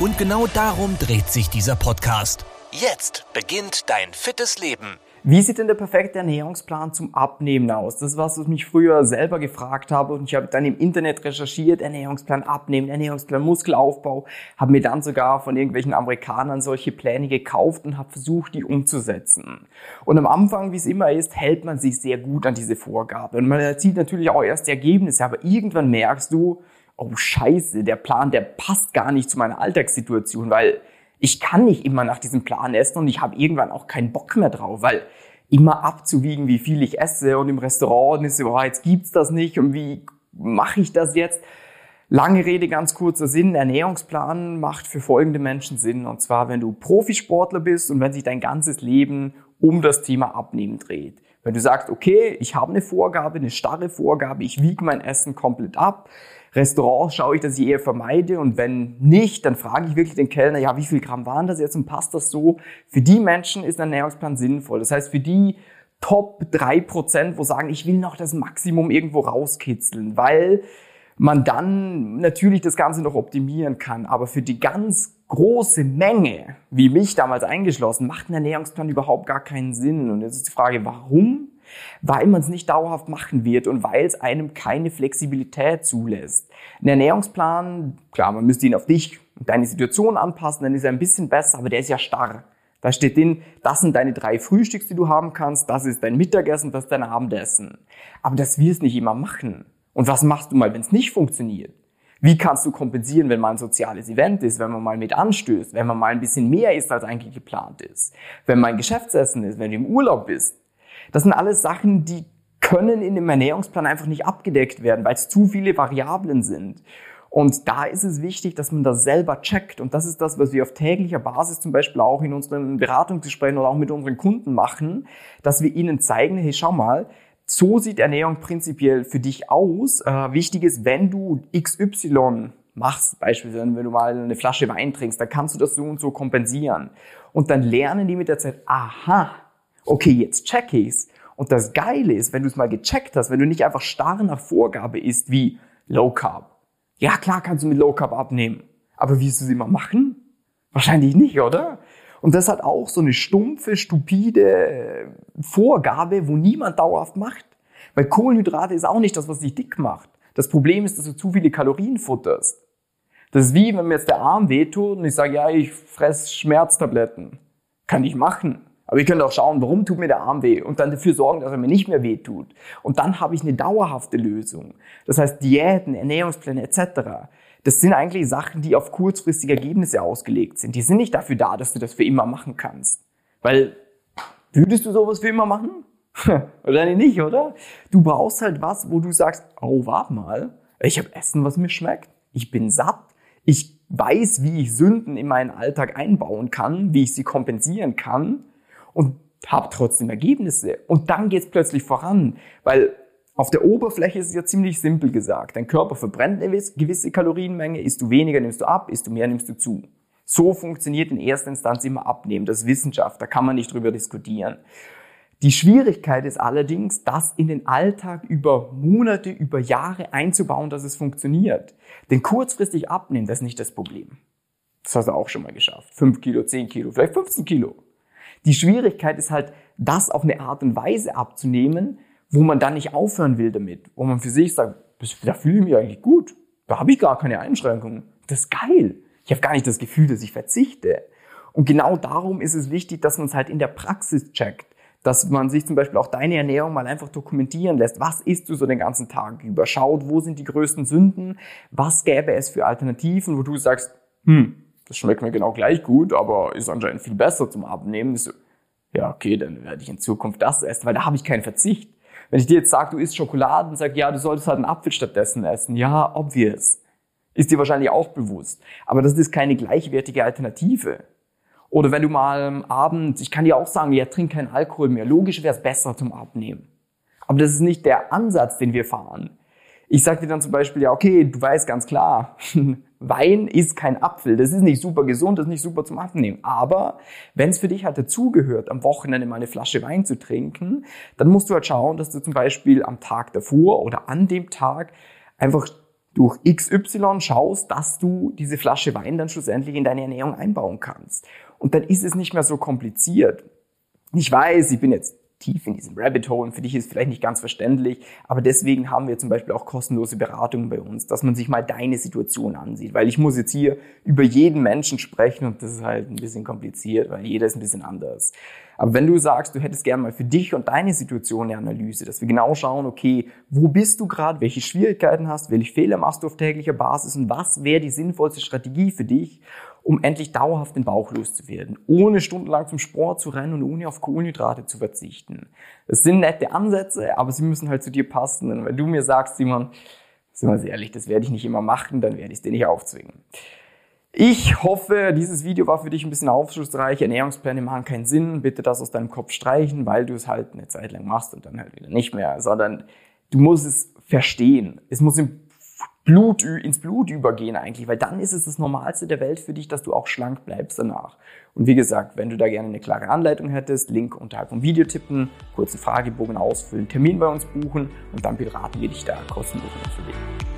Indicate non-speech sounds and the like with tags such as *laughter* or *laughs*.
Und genau darum dreht sich dieser Podcast. Jetzt beginnt dein fittes Leben. Wie sieht denn der perfekte Ernährungsplan zum Abnehmen aus? Das ist was, was ich mich früher selber gefragt habe und ich habe dann im Internet recherchiert, Ernährungsplan Abnehmen, Ernährungsplan Muskelaufbau, habe mir dann sogar von irgendwelchen Amerikanern solche Pläne gekauft und habe versucht, die umzusetzen. Und am Anfang, wie es immer ist, hält man sich sehr gut an diese Vorgabe und man erzielt natürlich auch erst die Ergebnisse, aber irgendwann merkst du, oh scheiße, der Plan, der passt gar nicht zu meiner Alltagssituation, weil ich kann nicht immer nach diesem Plan essen und ich habe irgendwann auch keinen Bock mehr drauf, weil immer abzuwiegen, wie viel ich esse und im Restaurant ist oh, jetzt gibt's das nicht und wie mache ich das jetzt? Lange Rede, ganz kurzer Sinn. Ernährungsplan macht für folgende Menschen Sinn. Und zwar, wenn du Profisportler bist und wenn sich dein ganzes Leben um das Thema Abnehmen dreht. Wenn du sagst, okay, ich habe eine Vorgabe, eine starre Vorgabe, ich wiege mein Essen komplett ab, Restaurants schaue ich, dass ich eher vermeide und wenn nicht, dann frage ich wirklich den Kellner, ja, wie viel Gramm waren das jetzt und passt das so? Für die Menschen ist ein Ernährungsplan sinnvoll. Das heißt, für die Top drei Prozent, wo sagen, ich will noch das Maximum irgendwo rauskitzeln, weil man dann natürlich das Ganze noch optimieren kann. Aber für die ganz große Menge, wie mich damals eingeschlossen, macht ein Ernährungsplan überhaupt gar keinen Sinn. Und jetzt ist die Frage, warum? Weil man es nicht dauerhaft machen wird und weil es einem keine Flexibilität zulässt. Ein Ernährungsplan, klar, man müsste ihn auf dich und deine Situation anpassen, dann ist er ein bisschen besser, aber der ist ja starr. Da steht drin, das sind deine drei Frühstücks, die du haben kannst, das ist dein Mittagessen, das ist dein Abendessen. Aber das wirst nicht immer machen. Und was machst du mal, wenn es nicht funktioniert? Wie kannst du kompensieren, wenn mal ein soziales Event ist, wenn man mal mit anstößt, wenn man mal ein bisschen mehr isst, als eigentlich geplant ist, wenn mal ein Geschäftsessen ist, wenn du im Urlaub bist? Das sind alles Sachen, die können in dem Ernährungsplan einfach nicht abgedeckt werden, weil es zu viele Variablen sind. Und da ist es wichtig, dass man das selber checkt. Und das ist das, was wir auf täglicher Basis zum Beispiel auch in unseren Beratungsgesprächen oder auch mit unseren Kunden machen, dass wir ihnen zeigen, hey, schau mal, so sieht Ernährung prinzipiell für dich aus. Äh, wichtig ist, wenn du XY machst, beispielsweise wenn du mal eine Flasche Wein trinkst, dann kannst du das so und so kompensieren. Und dann lernen die mit der Zeit, aha, okay, jetzt check ich's. Und das Geile ist, wenn du es mal gecheckt hast, wenn du nicht einfach starr nach Vorgabe isst wie Low Carb. Ja, klar kannst du mit Low Carb abnehmen. Aber wirst du es immer machen? Wahrscheinlich nicht, oder? Und das hat auch so eine stumpfe, stupide äh, Vorgabe, wo niemand dauerhaft macht. Weil Kohlenhydrate ist auch nicht das, was dich dick macht. Das Problem ist, dass du zu viele Kalorien futterst. Das ist wie, wenn mir jetzt der Arm wehtut und ich sage, ja, ich fress Schmerztabletten. Kann ich machen. Aber ich könnte auch schauen, warum tut mir der Arm weh und dann dafür sorgen, dass er mir nicht mehr weh tut. Und dann habe ich eine dauerhafte Lösung. Das heißt, Diäten, Ernährungspläne etc. Das sind eigentlich Sachen, die auf kurzfristige Ergebnisse ausgelegt sind. Die sind nicht dafür da, dass du das für immer machen kannst. Weil, würdest du sowas für immer machen? *laughs* oder nicht, oder? Du brauchst halt was, wo du sagst, oh, warte mal, ich habe Essen, was mir schmeckt. Ich bin satt. Ich weiß, wie ich Sünden in meinen Alltag einbauen kann, wie ich sie kompensieren kann und habe trotzdem Ergebnisse. Und dann geht es plötzlich voran, weil auf der Oberfläche ist es ja ziemlich simpel gesagt. Dein Körper verbrennt eine gewisse Kalorienmenge, isst du weniger, nimmst du ab, isst du mehr, nimmst du zu. So funktioniert in erster Instanz immer Abnehmen. Das ist Wissenschaft, da kann man nicht drüber diskutieren. Die Schwierigkeit ist allerdings, das in den Alltag über Monate, über Jahre einzubauen, dass es funktioniert. Denn kurzfristig abnehmen, das ist nicht das Problem. Das hast du auch schon mal geschafft. 5 Kilo, 10 Kilo, vielleicht 15 Kilo. Die Schwierigkeit ist halt, das auf eine Art und Weise abzunehmen, wo man dann nicht aufhören will damit, wo man für sich sagt, da fühle ich mich eigentlich gut, da habe ich gar keine Einschränkungen, das ist geil. Ich habe gar nicht das Gefühl, dass ich verzichte. Und genau darum ist es wichtig, dass man es halt in der Praxis checkt, dass man sich zum Beispiel auch deine Ernährung mal einfach dokumentieren lässt. Was isst du so den ganzen Tag über? Schaut, wo sind die größten Sünden? Was gäbe es für Alternativen, wo du sagst, hm, das schmeckt mir genau gleich gut, aber ist anscheinend viel besser zum Abnehmen. So, ja, okay, dann werde ich in Zukunft das essen, weil da habe ich keinen Verzicht. Wenn ich dir jetzt sage, du isst Schokolade und sag, ja, du solltest halt einen Apfel stattdessen essen, ja, obvious. Ist dir wahrscheinlich auch bewusst. Aber das ist keine gleichwertige Alternative. Oder wenn du mal am Abend, ich kann dir auch sagen, ja, trink keinen Alkohol mehr. Logisch wäre es besser zum Abnehmen. Aber das ist nicht der Ansatz, den wir fahren. Ich sage dir dann zum Beispiel, ja, okay, du weißt ganz klar, *laughs* Wein ist kein Apfel. Das ist nicht super gesund, das ist nicht super zum Abnehmen. Aber wenn es für dich halt dazugehört, am Wochenende mal eine Flasche Wein zu trinken, dann musst du halt schauen, dass du zum Beispiel am Tag davor oder an dem Tag einfach durch XY schaust, dass du diese Flasche Wein dann schlussendlich in deine Ernährung einbauen kannst. Und dann ist es nicht mehr so kompliziert. Ich weiß, ich bin jetzt tief in diesem Rabbit Hole und für dich ist es vielleicht nicht ganz verständlich, aber deswegen haben wir zum Beispiel auch kostenlose Beratungen bei uns, dass man sich mal deine Situation ansieht, weil ich muss jetzt hier über jeden Menschen sprechen und das ist halt ein bisschen kompliziert, weil jeder ist ein bisschen anders. Aber wenn du sagst, du hättest gerne mal für dich und deine Situation eine Analyse, dass wir genau schauen, okay, wo bist du gerade, welche Schwierigkeiten hast, welche Fehler machst du auf täglicher Basis und was wäre die sinnvollste Strategie für dich, um endlich dauerhaft den Bauch loszuwerden, ohne stundenlang zum Sport zu rennen und ohne auf Kohlenhydrate zu verzichten. Das sind nette Ansätze, aber sie müssen halt zu dir passen. Und wenn du mir sagst, Simon, sind wir ehrlich, das werde ich nicht immer machen, dann werde ich es dir nicht aufzwingen. Ich hoffe, dieses Video war für dich ein bisschen aufschlussreich. Ernährungspläne machen keinen Sinn. Bitte das aus deinem Kopf streichen, weil du es halt eine Zeit lang machst und dann halt wieder nicht mehr, sondern du musst es verstehen. Es muss im Blut, ins Blut übergehen eigentlich, weil dann ist es das Normalste der Welt für dich, dass du auch schlank bleibst danach. Und wie gesagt, wenn du da gerne eine klare Anleitung hättest, Link unterhalb vom Video tippen, kurzen Fragebogen ausfüllen, Termin bei uns buchen und dann beraten wir dich da kostenlos für dich.